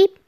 beep.